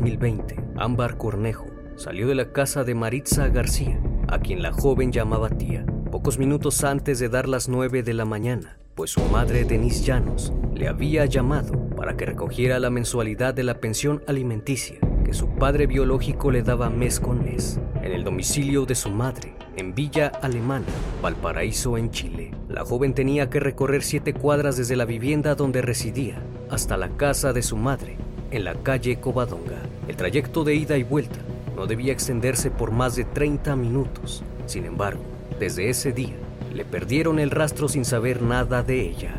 2020, Ámbar Cornejo salió de la casa de Maritza García, a quien la joven llamaba tía, pocos minutos antes de dar las 9 de la mañana, pues su madre Denise Llanos le había llamado para que recogiera la mensualidad de la pensión alimenticia que su padre biológico le daba mes con mes, en el domicilio de su madre, en Villa Alemana, Valparaíso, en Chile. La joven tenía que recorrer siete cuadras desde la vivienda donde residía hasta la casa de su madre, en la calle Covadonga. El trayecto de ida y vuelta no debía extenderse por más de 30 minutos. Sin embargo, desde ese día, le perdieron el rastro sin saber nada de ella.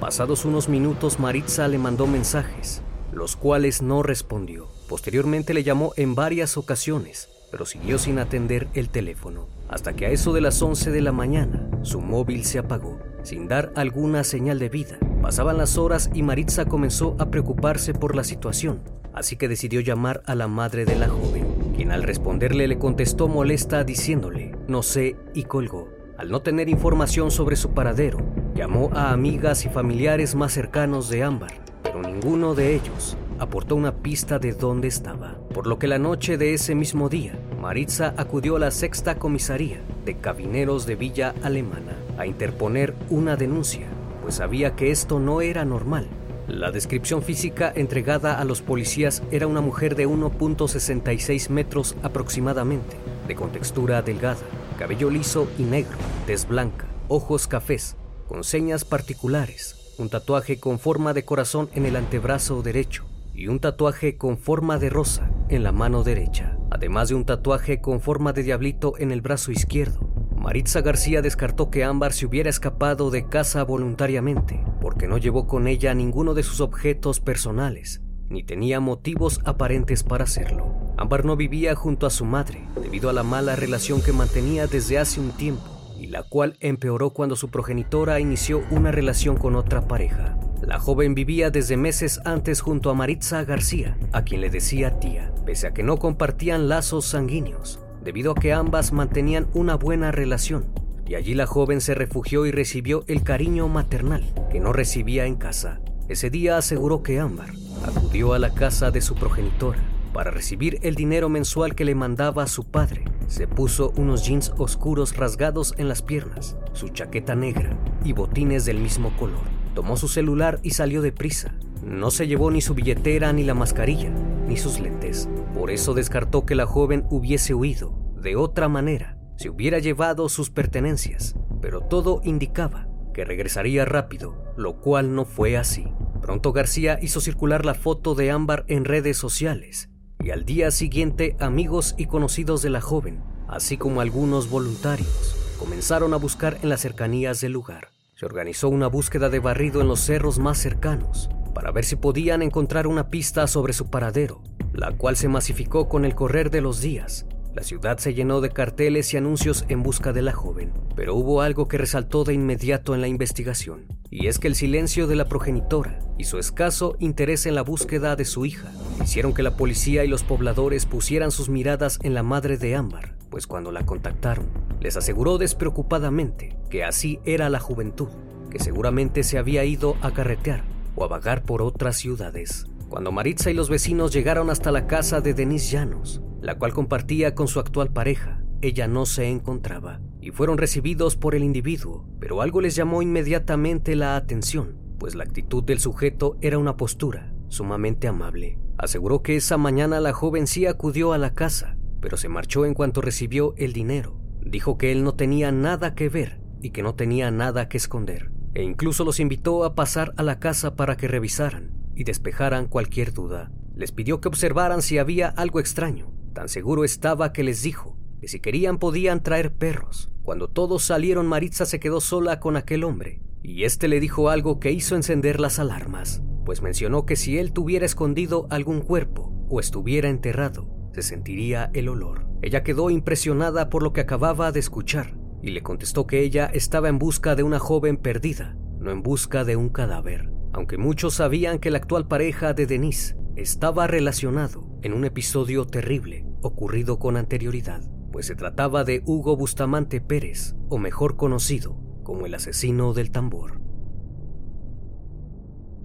Pasados unos minutos, Maritza le mandó mensajes, los cuales no respondió. Posteriormente le llamó en varias ocasiones, pero siguió sin atender el teléfono, hasta que a eso de las 11 de la mañana, su móvil se apagó, sin dar alguna señal de vida. Pasaban las horas y Maritza comenzó a preocuparse por la situación, así que decidió llamar a la madre de la joven, quien al responderle le contestó molesta diciéndole, no sé, y colgó. Al no tener información sobre su paradero, llamó a amigas y familiares más cercanos de Ámbar, pero ninguno de ellos aportó una pista de dónde estaba, por lo que la noche de ese mismo día, Maritza acudió a la sexta comisaría de cabineros de Villa Alemana a interponer una denuncia, pues sabía que esto no era normal. La descripción física entregada a los policías era una mujer de 1.66 metros aproximadamente, de contextura delgada, cabello liso y negro, tez blanca, ojos cafés, con señas particulares, un tatuaje con forma de corazón en el antebrazo derecho y un tatuaje con forma de rosa en la mano derecha, además de un tatuaje con forma de diablito en el brazo izquierdo. Maritza García descartó que Ámbar se hubiera escapado de casa voluntariamente, porque no llevó con ella ninguno de sus objetos personales, ni tenía motivos aparentes para hacerlo. Ámbar no vivía junto a su madre, debido a la mala relación que mantenía desde hace un tiempo, y la cual empeoró cuando su progenitora inició una relación con otra pareja. La joven vivía desde meses antes junto a Maritza García, a quien le decía tía, pese a que no compartían lazos sanguíneos. Debido a que ambas mantenían una buena relación, y allí la joven se refugió y recibió el cariño maternal que no recibía en casa. Ese día aseguró que Ámbar acudió a la casa de su progenitora para recibir el dinero mensual que le mandaba su padre. Se puso unos jeans oscuros rasgados en las piernas, su chaqueta negra y botines del mismo color. Tomó su celular y salió deprisa. No se llevó ni su billetera, ni la mascarilla, ni sus lentes. Por eso descartó que la joven hubiese huido. De otra manera, se hubiera llevado sus pertenencias, pero todo indicaba que regresaría rápido, lo cual no fue así. Pronto García hizo circular la foto de Ámbar en redes sociales y al día siguiente amigos y conocidos de la joven, así como algunos voluntarios, comenzaron a buscar en las cercanías del lugar. Se organizó una búsqueda de barrido en los cerros más cercanos para ver si podían encontrar una pista sobre su paradero, la cual se masificó con el correr de los días. La ciudad se llenó de carteles y anuncios en busca de la joven, pero hubo algo que resaltó de inmediato en la investigación, y es que el silencio de la progenitora y su escaso interés en la búsqueda de su hija hicieron que la policía y los pobladores pusieran sus miradas en la madre de Ámbar, pues cuando la contactaron, les aseguró despreocupadamente que así era la juventud, que seguramente se había ido a carretear o a vagar por otras ciudades. Cuando Maritza y los vecinos llegaron hasta la casa de Denise Llanos, la cual compartía con su actual pareja, ella no se encontraba, y fueron recibidos por el individuo, pero algo les llamó inmediatamente la atención, pues la actitud del sujeto era una postura sumamente amable. Aseguró que esa mañana la joven sí acudió a la casa, pero se marchó en cuanto recibió el dinero. Dijo que él no tenía nada que ver y que no tenía nada que esconder, e incluso los invitó a pasar a la casa para que revisaran y despejaran cualquier duda. Les pidió que observaran si había algo extraño. Tan seguro estaba que les dijo que si querían podían traer perros. Cuando todos salieron, Maritza se quedó sola con aquel hombre, y este le dijo algo que hizo encender las alarmas, pues mencionó que si él tuviera escondido algún cuerpo o estuviera enterrado, se sentiría el olor. Ella quedó impresionada por lo que acababa de escuchar y le contestó que ella estaba en busca de una joven perdida, no en busca de un cadáver aunque muchos sabían que la actual pareja de Denise estaba relacionado en un episodio terrible ocurrido con anterioridad, pues se trataba de Hugo Bustamante Pérez, o mejor conocido como el asesino del tambor.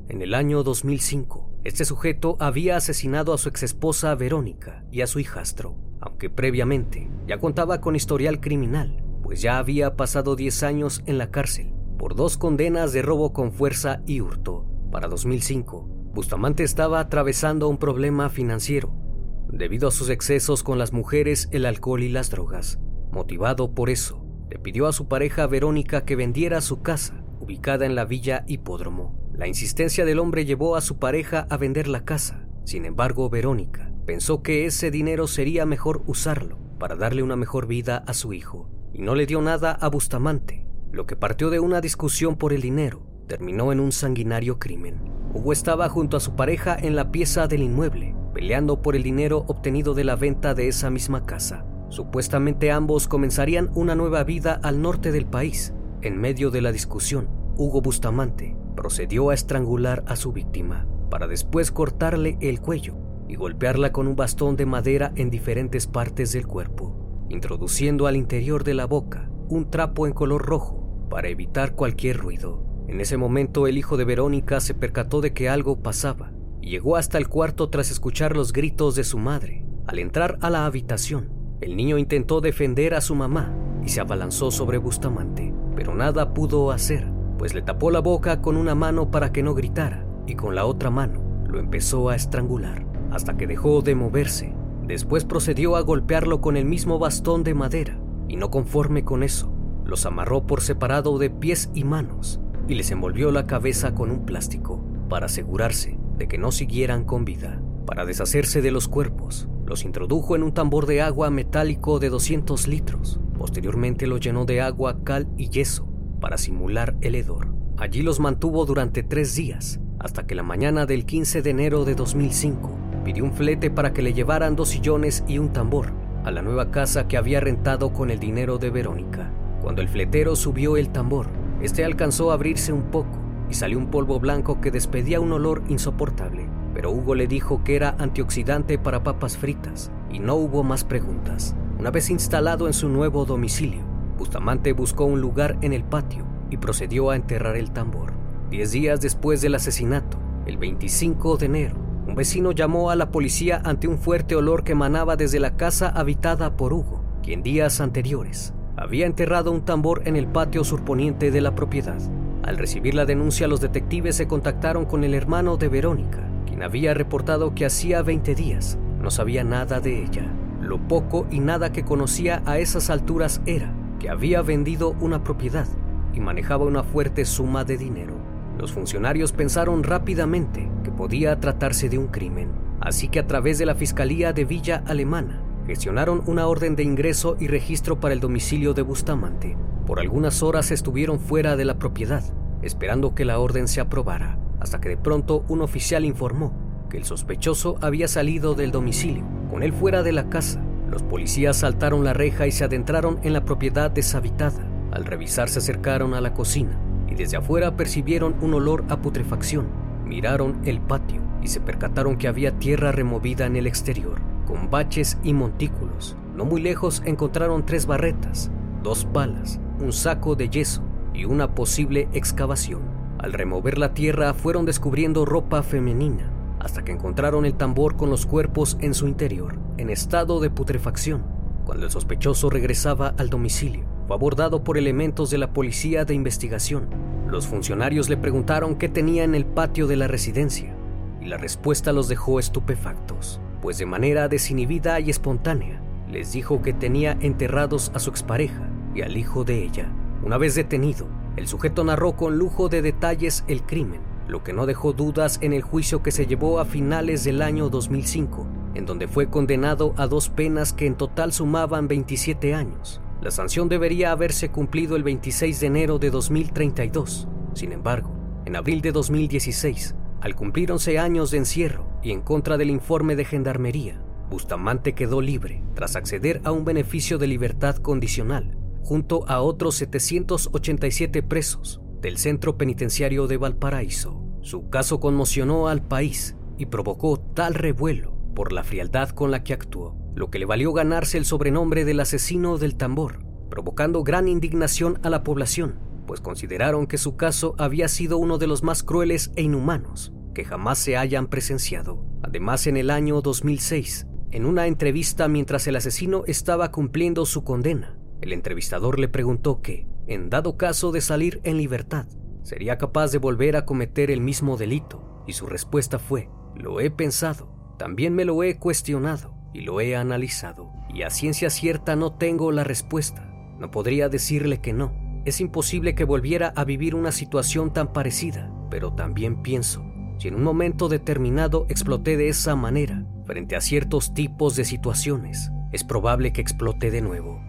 En el año 2005, este sujeto había asesinado a su exesposa Verónica y a su hijastro, aunque previamente ya contaba con historial criminal, pues ya había pasado 10 años en la cárcel por dos condenas de robo con fuerza y hurto. Para 2005, Bustamante estaba atravesando un problema financiero debido a sus excesos con las mujeres, el alcohol y las drogas. Motivado por eso, le pidió a su pareja Verónica que vendiera su casa, ubicada en la villa Hipódromo. La insistencia del hombre llevó a su pareja a vender la casa. Sin embargo, Verónica pensó que ese dinero sería mejor usarlo para darle una mejor vida a su hijo, y no le dio nada a Bustamante, lo que partió de una discusión por el dinero terminó en un sanguinario crimen. Hugo estaba junto a su pareja en la pieza del inmueble, peleando por el dinero obtenido de la venta de esa misma casa. Supuestamente ambos comenzarían una nueva vida al norte del país. En medio de la discusión, Hugo Bustamante procedió a estrangular a su víctima para después cortarle el cuello y golpearla con un bastón de madera en diferentes partes del cuerpo, introduciendo al interior de la boca un trapo en color rojo para evitar cualquier ruido. En ese momento el hijo de Verónica se percató de que algo pasaba y llegó hasta el cuarto tras escuchar los gritos de su madre. Al entrar a la habitación, el niño intentó defender a su mamá y se abalanzó sobre Bustamante, pero nada pudo hacer, pues le tapó la boca con una mano para que no gritara y con la otra mano lo empezó a estrangular hasta que dejó de moverse. Después procedió a golpearlo con el mismo bastón de madera y no conforme con eso, los amarró por separado de pies y manos y les envolvió la cabeza con un plástico para asegurarse de que no siguieran con vida. Para deshacerse de los cuerpos, los introdujo en un tambor de agua metálico de 200 litros. Posteriormente los llenó de agua, cal y yeso para simular el hedor. Allí los mantuvo durante tres días, hasta que la mañana del 15 de enero de 2005 pidió un flete para que le llevaran dos sillones y un tambor a la nueva casa que había rentado con el dinero de Verónica. Cuando el fletero subió el tambor, este alcanzó a abrirse un poco y salió un polvo blanco que despedía un olor insoportable. Pero Hugo le dijo que era antioxidante para papas fritas y no hubo más preguntas. Una vez instalado en su nuevo domicilio, Bustamante buscó un lugar en el patio y procedió a enterrar el tambor. Diez días después del asesinato, el 25 de enero, un vecino llamó a la policía ante un fuerte olor que emanaba desde la casa habitada por Hugo, quien días anteriores había enterrado un tambor en el patio surponiente de la propiedad. Al recibir la denuncia, los detectives se contactaron con el hermano de Verónica, quien había reportado que hacía 20 días no sabía nada de ella. Lo poco y nada que conocía a esas alturas era que había vendido una propiedad y manejaba una fuerte suma de dinero. Los funcionarios pensaron rápidamente que podía tratarse de un crimen, así que a través de la Fiscalía de Villa Alemana gestionaron una orden de ingreso y registro para el domicilio de Bustamante. Por algunas horas estuvieron fuera de la propiedad, esperando que la orden se aprobara, hasta que de pronto un oficial informó que el sospechoso había salido del domicilio, con él fuera de la casa. Los policías saltaron la reja y se adentraron en la propiedad deshabitada. Al revisar se acercaron a la cocina y desde afuera percibieron un olor a putrefacción. Miraron el patio y se percataron que había tierra removida en el exterior, con baches y montículos. No muy lejos encontraron tres barretas, dos palas, un saco de yeso y una posible excavación. Al remover la tierra fueron descubriendo ropa femenina, hasta que encontraron el tambor con los cuerpos en su interior, en estado de putrefacción. Cuando el sospechoso regresaba al domicilio, fue abordado por elementos de la policía de investigación. Los funcionarios le preguntaron qué tenía en el patio de la residencia, y la respuesta los dejó estupefactos, pues de manera desinhibida y espontánea, les dijo que tenía enterrados a su expareja y al hijo de ella. Una vez detenido, el sujeto narró con lujo de detalles el crimen lo que no dejó dudas en el juicio que se llevó a finales del año 2005, en donde fue condenado a dos penas que en total sumaban 27 años. La sanción debería haberse cumplido el 26 de enero de 2032. Sin embargo, en abril de 2016, al cumplir 11 años de encierro y en contra del informe de Gendarmería, Bustamante quedó libre tras acceder a un beneficio de libertad condicional, junto a otros 787 presos del Centro Penitenciario de Valparaíso. Su caso conmocionó al país y provocó tal revuelo por la frialdad con la que actuó, lo que le valió ganarse el sobrenombre del asesino del tambor, provocando gran indignación a la población, pues consideraron que su caso había sido uno de los más crueles e inhumanos que jamás se hayan presenciado. Además, en el año 2006, en una entrevista mientras el asesino estaba cumpliendo su condena, el entrevistador le preguntó que, en dado caso de salir en libertad, sería capaz de volver a cometer el mismo delito, y su respuesta fue, lo he pensado, también me lo he cuestionado y lo he analizado, y a ciencia cierta no tengo la respuesta. No podría decirle que no. Es imposible que volviera a vivir una situación tan parecida, pero también pienso, si en un momento determinado exploté de esa manera, frente a ciertos tipos de situaciones, es probable que explote de nuevo.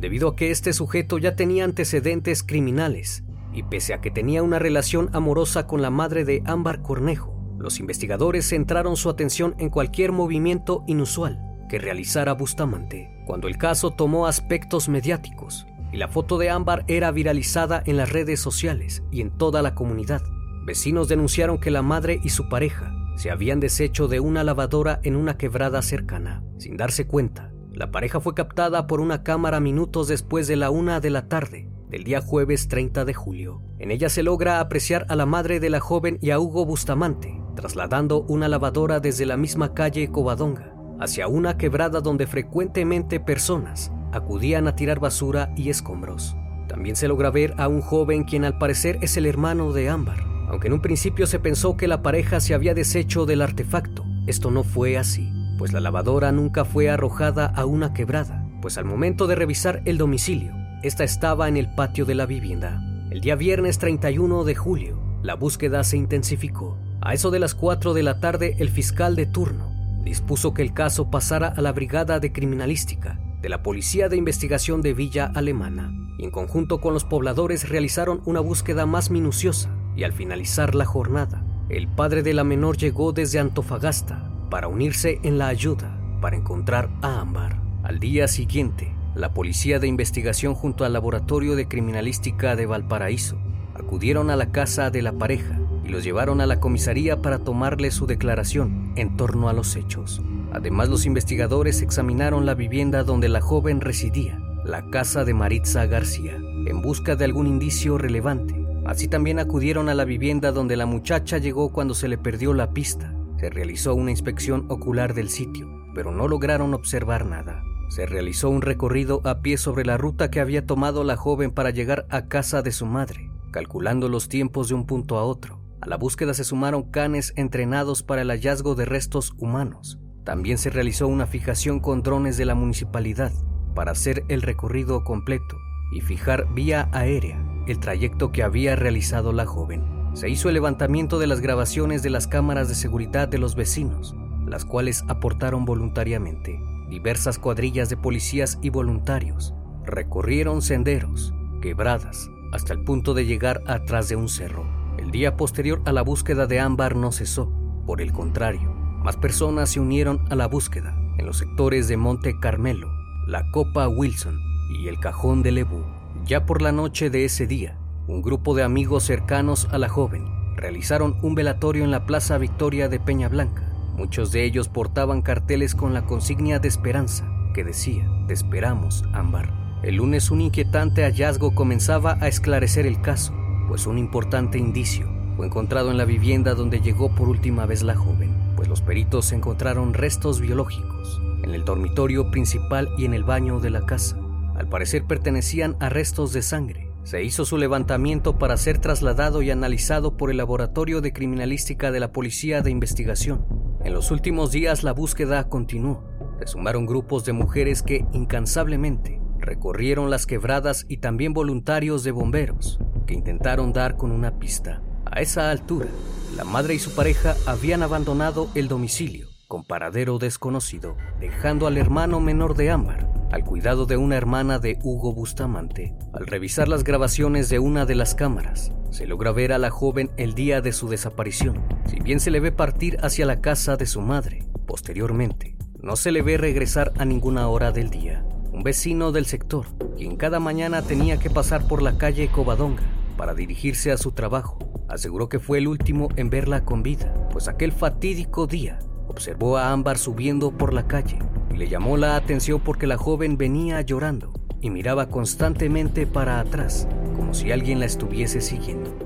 Debido a que este sujeto ya tenía antecedentes criminales y pese a que tenía una relación amorosa con la madre de Ámbar Cornejo, los investigadores centraron su atención en cualquier movimiento inusual que realizara Bustamante. Cuando el caso tomó aspectos mediáticos y la foto de Ámbar era viralizada en las redes sociales y en toda la comunidad, vecinos denunciaron que la madre y su pareja se habían deshecho de una lavadora en una quebrada cercana. Sin darse cuenta, la pareja fue captada por una cámara minutos después de la una de la tarde del día jueves 30 de julio. En ella se logra apreciar a la madre de la joven y a Hugo Bustamante, trasladando una lavadora desde la misma calle Covadonga hacia una quebrada donde frecuentemente personas acudían a tirar basura y escombros. También se logra ver a un joven quien al parecer es el hermano de Ámbar. Aunque en un principio se pensó que la pareja se había deshecho del artefacto, esto no fue así pues la lavadora nunca fue arrojada a una quebrada, pues al momento de revisar el domicilio, esta estaba en el patio de la vivienda. El día viernes 31 de julio, la búsqueda se intensificó. A eso de las 4 de la tarde, el fiscal de turno dispuso que el caso pasara a la Brigada de Criminalística de la Policía de Investigación de Villa Alemana, y en conjunto con los pobladores realizaron una búsqueda más minuciosa, y al finalizar la jornada, el padre de la menor llegó desde Antofagasta para unirse en la ayuda para encontrar a Ámbar. Al día siguiente, la policía de investigación junto al laboratorio de criminalística de Valparaíso acudieron a la casa de la pareja y los llevaron a la comisaría para tomarle su declaración en torno a los hechos. Además, los investigadores examinaron la vivienda donde la joven residía, la casa de Maritza García, en busca de algún indicio relevante. Así también acudieron a la vivienda donde la muchacha llegó cuando se le perdió la pista. Se realizó una inspección ocular del sitio, pero no lograron observar nada. Se realizó un recorrido a pie sobre la ruta que había tomado la joven para llegar a casa de su madre, calculando los tiempos de un punto a otro. A la búsqueda se sumaron canes entrenados para el hallazgo de restos humanos. También se realizó una fijación con drones de la municipalidad para hacer el recorrido completo y fijar vía aérea el trayecto que había realizado la joven. Se hizo el levantamiento de las grabaciones de las cámaras de seguridad de los vecinos, las cuales aportaron voluntariamente. Diversas cuadrillas de policías y voluntarios recorrieron senderos, quebradas, hasta el punto de llegar atrás de un cerro. El día posterior a la búsqueda de Ámbar no cesó, por el contrario, más personas se unieron a la búsqueda en los sectores de Monte Carmelo, la Copa Wilson y el Cajón de Lebu. Ya por la noche de ese día, un grupo de amigos cercanos a la joven realizaron un velatorio en la Plaza Victoria de Peña Blanca. Muchos de ellos portaban carteles con la consigna de esperanza que decía, te esperamos, Ámbar. El lunes un inquietante hallazgo comenzaba a esclarecer el caso, pues un importante indicio fue encontrado en la vivienda donde llegó por última vez la joven, pues los peritos encontraron restos biológicos en el dormitorio principal y en el baño de la casa. Al parecer pertenecían a restos de sangre. Se hizo su levantamiento para ser trasladado y analizado por el Laboratorio de Criminalística de la Policía de Investigación. En los últimos días la búsqueda continuó. Se sumaron grupos de mujeres que incansablemente recorrieron las quebradas y también voluntarios de bomberos que intentaron dar con una pista. A esa altura, la madre y su pareja habían abandonado el domicilio con paradero desconocido, dejando al hermano menor de Ámbar al cuidado de una hermana de Hugo Bustamante. Al revisar las grabaciones de una de las cámaras, se logra ver a la joven el día de su desaparición. Si bien se le ve partir hacia la casa de su madre, posteriormente, no se le ve regresar a ninguna hora del día. Un vecino del sector, quien cada mañana tenía que pasar por la calle Covadonga para dirigirse a su trabajo, aseguró que fue el último en verla con vida, pues aquel fatídico día observó a Ámbar subiendo por la calle y le llamó la atención porque la joven venía llorando y miraba constantemente para atrás, como si alguien la estuviese siguiendo.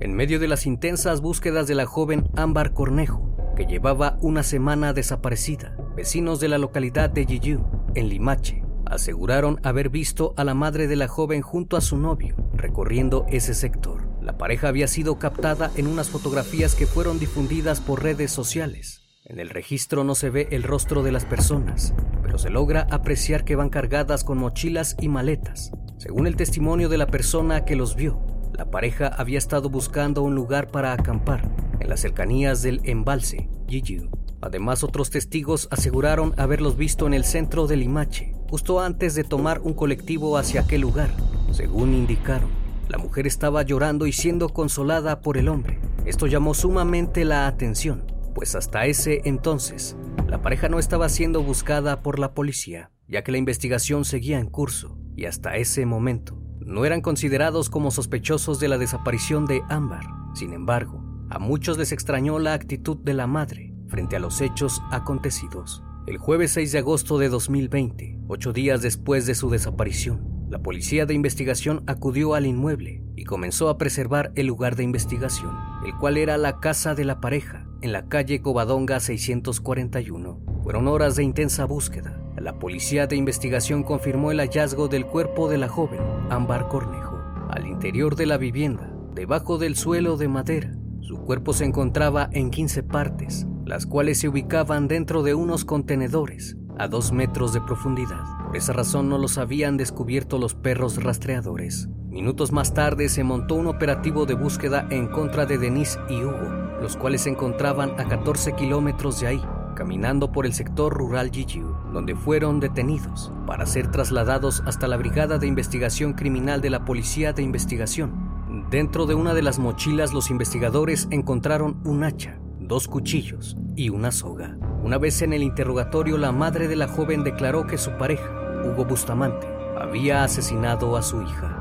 En medio de las intensas búsquedas de la joven Ámbar Cornejo, que llevaba una semana desaparecida, vecinos de la localidad de Yiyu, en Limache, aseguraron haber visto a la madre de la joven junto a su novio recorriendo ese sector. La pareja había sido captada en unas fotografías que fueron difundidas por redes sociales. En el registro no se ve el rostro de las personas, pero se logra apreciar que van cargadas con mochilas y maletas. Según el testimonio de la persona que los vio, la pareja había estado buscando un lugar para acampar en las cercanías del embalse Yiyu. Además, otros testigos aseguraron haberlos visto en el centro de Limache, justo antes de tomar un colectivo hacia aquel lugar. Según indicaron, la mujer estaba llorando y siendo consolada por el hombre. Esto llamó sumamente la atención, pues hasta ese entonces la pareja no estaba siendo buscada por la policía, ya que la investigación seguía en curso y hasta ese momento no eran considerados como sospechosos de la desaparición de Ámbar. Sin embargo, a muchos les extrañó la actitud de la madre frente a los hechos acontecidos. El jueves 6 de agosto de 2020, ocho días después de su desaparición, la policía de investigación acudió al inmueble y comenzó a preservar el lugar de investigación, el cual era la casa de la pareja, en la calle Covadonga 641. Fueron horas de intensa búsqueda. La policía de investigación confirmó el hallazgo del cuerpo de la joven, Ámbar Cornejo, al interior de la vivienda, debajo del suelo de madera. Su cuerpo se encontraba en 15 partes, las cuales se ubicaban dentro de unos contenedores a dos metros de profundidad. Por esa razón no los habían descubierto los perros rastreadores. Minutos más tarde se montó un operativo de búsqueda en contra de Denise y Hugo, los cuales se encontraban a 14 kilómetros de ahí, caminando por el sector rural Jijiu, donde fueron detenidos para ser trasladados hasta la Brigada de Investigación Criminal de la Policía de Investigación. Dentro de una de las mochilas los investigadores encontraron un hacha, dos cuchillos y una soga. Una vez en el interrogatorio, la madre de la joven declaró que su pareja, Hugo Bustamante, había asesinado a su hija.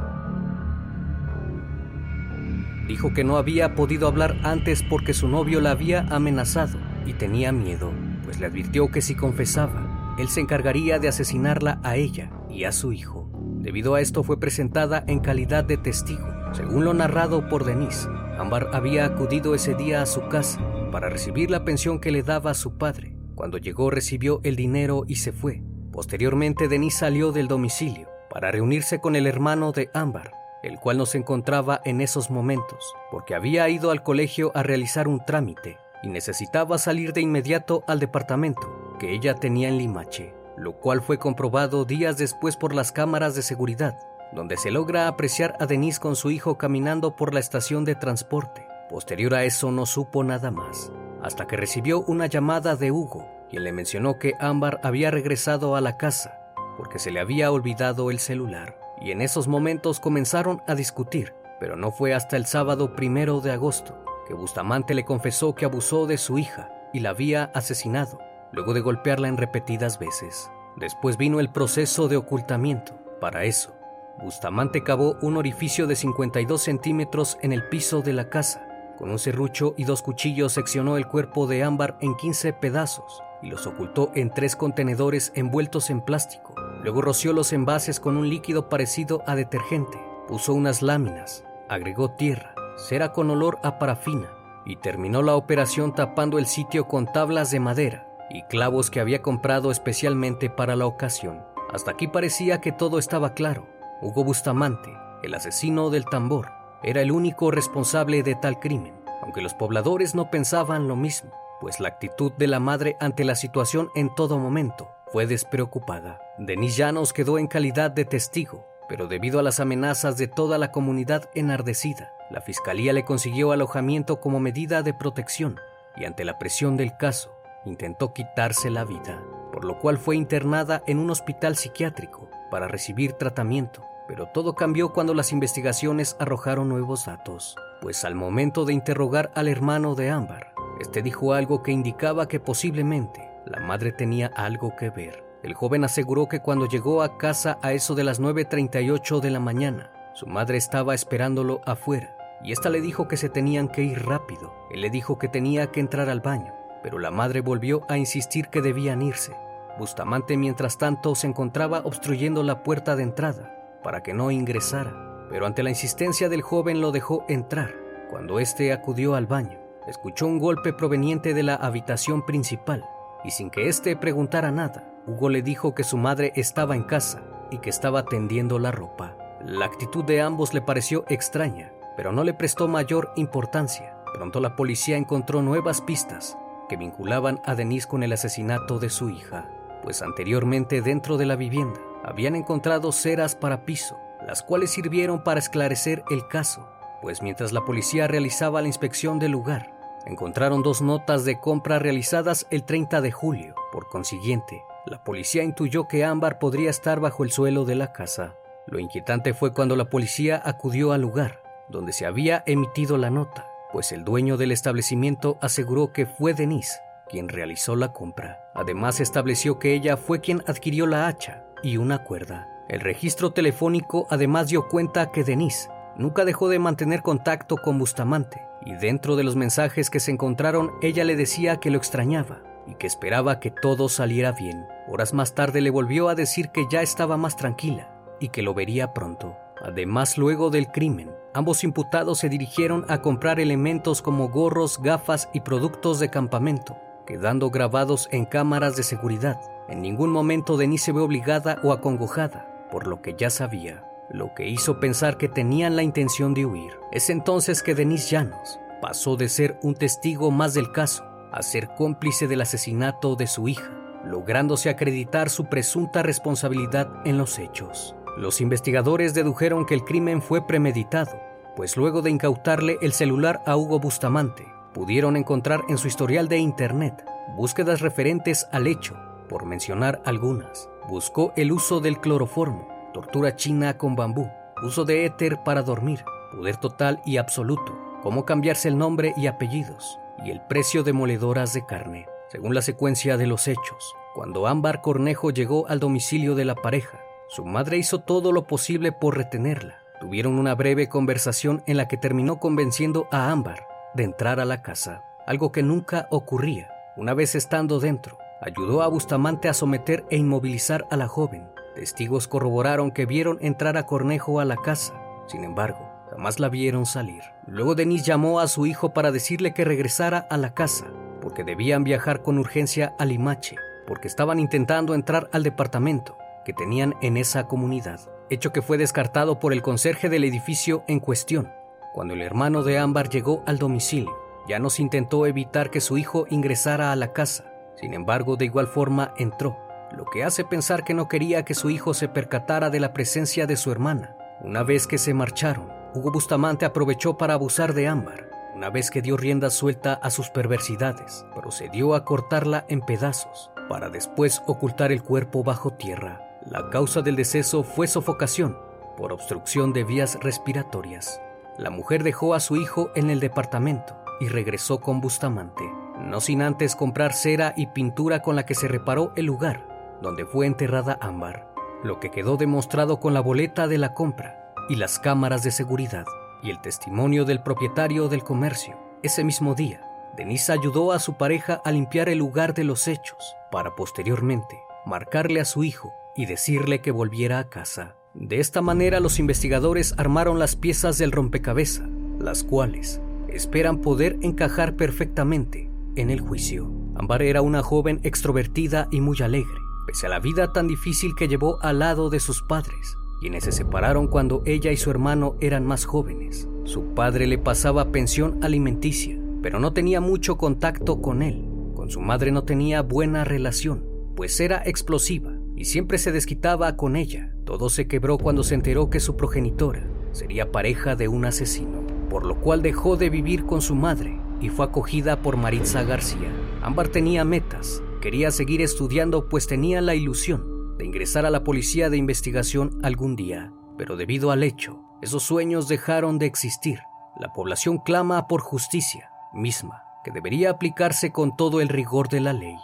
Dijo que no había podido hablar antes porque su novio la había amenazado y tenía miedo, pues le advirtió que si confesaba, él se encargaría de asesinarla a ella y a su hijo. Debido a esto fue presentada en calidad de testigo. Según lo narrado por Denise, Ámbar había acudido ese día a su casa para recibir la pensión que le daba su padre. Cuando llegó recibió el dinero y se fue. Posteriormente Denise salió del domicilio para reunirse con el hermano de Ámbar, el cual no se encontraba en esos momentos, porque había ido al colegio a realizar un trámite y necesitaba salir de inmediato al departamento que ella tenía en Limache lo cual fue comprobado días después por las cámaras de seguridad, donde se logra apreciar a Denise con su hijo caminando por la estación de transporte. Posterior a eso no supo nada más, hasta que recibió una llamada de Hugo, quien le mencionó que Ámbar había regresado a la casa porque se le había olvidado el celular. Y en esos momentos comenzaron a discutir, pero no fue hasta el sábado primero de agosto que Bustamante le confesó que abusó de su hija y la había asesinado luego de golpearla en repetidas veces. Después vino el proceso de ocultamiento. Para eso, Bustamante cavó un orificio de 52 centímetros en el piso de la casa. Con un serrucho y dos cuchillos seccionó el cuerpo de Ámbar en 15 pedazos y los ocultó en tres contenedores envueltos en plástico. Luego roció los envases con un líquido parecido a detergente. Puso unas láminas, agregó tierra, cera con olor a parafina y terminó la operación tapando el sitio con tablas de madera y clavos que había comprado especialmente para la ocasión. Hasta aquí parecía que todo estaba claro. Hugo Bustamante, el asesino del tambor, era el único responsable de tal crimen, aunque los pobladores no pensaban lo mismo, pues la actitud de la madre ante la situación en todo momento fue despreocupada. Denis Llanos quedó en calidad de testigo, pero debido a las amenazas de toda la comunidad enardecida, la fiscalía le consiguió alojamiento como medida de protección y ante la presión del caso, intentó quitarse la vida, por lo cual fue internada en un hospital psiquiátrico para recibir tratamiento. Pero todo cambió cuando las investigaciones arrojaron nuevos datos, pues al momento de interrogar al hermano de Ámbar, este dijo algo que indicaba que posiblemente la madre tenía algo que ver. El joven aseguró que cuando llegó a casa a eso de las 9.38 de la mañana, su madre estaba esperándolo afuera y ésta le dijo que se tenían que ir rápido. Él le dijo que tenía que entrar al baño pero la madre volvió a insistir que debían irse. Bustamante, mientras tanto, se encontraba obstruyendo la puerta de entrada para que no ingresara, pero ante la insistencia del joven lo dejó entrar. Cuando éste acudió al baño, escuchó un golpe proveniente de la habitación principal y sin que éste preguntara nada, Hugo le dijo que su madre estaba en casa y que estaba tendiendo la ropa. La actitud de ambos le pareció extraña, pero no le prestó mayor importancia. Pronto la policía encontró nuevas pistas que vinculaban a Denise con el asesinato de su hija, pues anteriormente dentro de la vivienda habían encontrado ceras para piso, las cuales sirvieron para esclarecer el caso, pues mientras la policía realizaba la inspección del lugar, encontraron dos notas de compra realizadas el 30 de julio. Por consiguiente, la policía intuyó que Ámbar podría estar bajo el suelo de la casa. Lo inquietante fue cuando la policía acudió al lugar donde se había emitido la nota pues el dueño del establecimiento aseguró que fue Denise quien realizó la compra. Además estableció que ella fue quien adquirió la hacha y una cuerda. El registro telefónico además dio cuenta que Denise nunca dejó de mantener contacto con Bustamante y dentro de los mensajes que se encontraron ella le decía que lo extrañaba y que esperaba que todo saliera bien. Horas más tarde le volvió a decir que ya estaba más tranquila y que lo vería pronto. Además, luego del crimen, ambos imputados se dirigieron a comprar elementos como gorros, gafas y productos de campamento, quedando grabados en cámaras de seguridad. En ningún momento Denise se ve obligada o acongojada, por lo que ya sabía, lo que hizo pensar que tenían la intención de huir. Es entonces que Denise Llanos pasó de ser un testigo más del caso a ser cómplice del asesinato de su hija, lográndose acreditar su presunta responsabilidad en los hechos. Los investigadores dedujeron que el crimen fue premeditado, pues luego de incautarle el celular a Hugo Bustamante, pudieron encontrar en su historial de Internet búsquedas referentes al hecho, por mencionar algunas. Buscó el uso del cloroformo, tortura china con bambú, uso de éter para dormir, poder total y absoluto, cómo cambiarse el nombre y apellidos, y el precio de moledoras de carne. Según la secuencia de los hechos, cuando Ámbar Cornejo llegó al domicilio de la pareja, su madre hizo todo lo posible por retenerla. Tuvieron una breve conversación en la que terminó convenciendo a Ámbar de entrar a la casa, algo que nunca ocurría, Una vez estando dentro, ayudó a Bustamante a someter e inmovilizar a la joven. Testigos corroboraron que vieron entrar a Cornejo a la casa. Sin embargo, jamás la vieron salir. Luego Denise llamó a su hijo para decirle que regresara a la casa, porque debían viajar con urgencia a Limache, porque estaban intentando entrar al departamento que tenían en esa comunidad, hecho que fue descartado por el conserje del edificio en cuestión. Cuando el hermano de Ámbar llegó al domicilio, ya nos intentó evitar que su hijo ingresara a la casa. Sin embargo, de igual forma entró, lo que hace pensar que no quería que su hijo se percatara de la presencia de su hermana. Una vez que se marcharon, Hugo Bustamante aprovechó para abusar de Ámbar. Una vez que dio rienda suelta a sus perversidades, procedió a cortarla en pedazos para después ocultar el cuerpo bajo tierra. La causa del deceso fue sofocación por obstrucción de vías respiratorias. La mujer dejó a su hijo en el departamento y regresó con Bustamante, no sin antes comprar cera y pintura con la que se reparó el lugar donde fue enterrada Ámbar, lo que quedó demostrado con la boleta de la compra y las cámaras de seguridad y el testimonio del propietario del comercio. Ese mismo día, Denise ayudó a su pareja a limpiar el lugar de los hechos para posteriormente marcarle a su hijo y decirle que volviera a casa. De esta manera los investigadores armaron las piezas del rompecabezas, las cuales esperan poder encajar perfectamente en el juicio. Ambar era una joven extrovertida y muy alegre, pese a la vida tan difícil que llevó al lado de sus padres, quienes se separaron cuando ella y su hermano eran más jóvenes. Su padre le pasaba pensión alimenticia, pero no tenía mucho contacto con él. Con su madre no tenía buena relación, pues era explosiva y siempre se desquitaba con ella. Todo se quebró cuando se enteró que su progenitora sería pareja de un asesino, por lo cual dejó de vivir con su madre y fue acogida por Maritza García. Ámbar tenía metas, quería seguir estudiando pues tenía la ilusión de ingresar a la policía de investigación algún día, pero debido al hecho, esos sueños dejaron de existir. La población clama por justicia misma, que debería aplicarse con todo el rigor de la ley.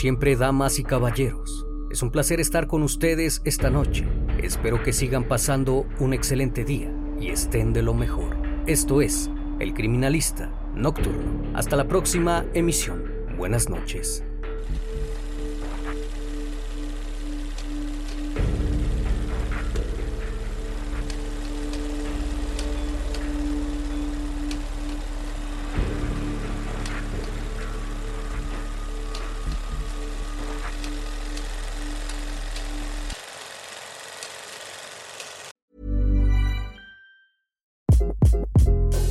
Siempre, damas y caballeros, es un placer estar con ustedes esta noche. Espero que sigan pasando un excelente día y estén de lo mejor. Esto es El Criminalista Nocturno. Hasta la próxima emisión. Buenas noches.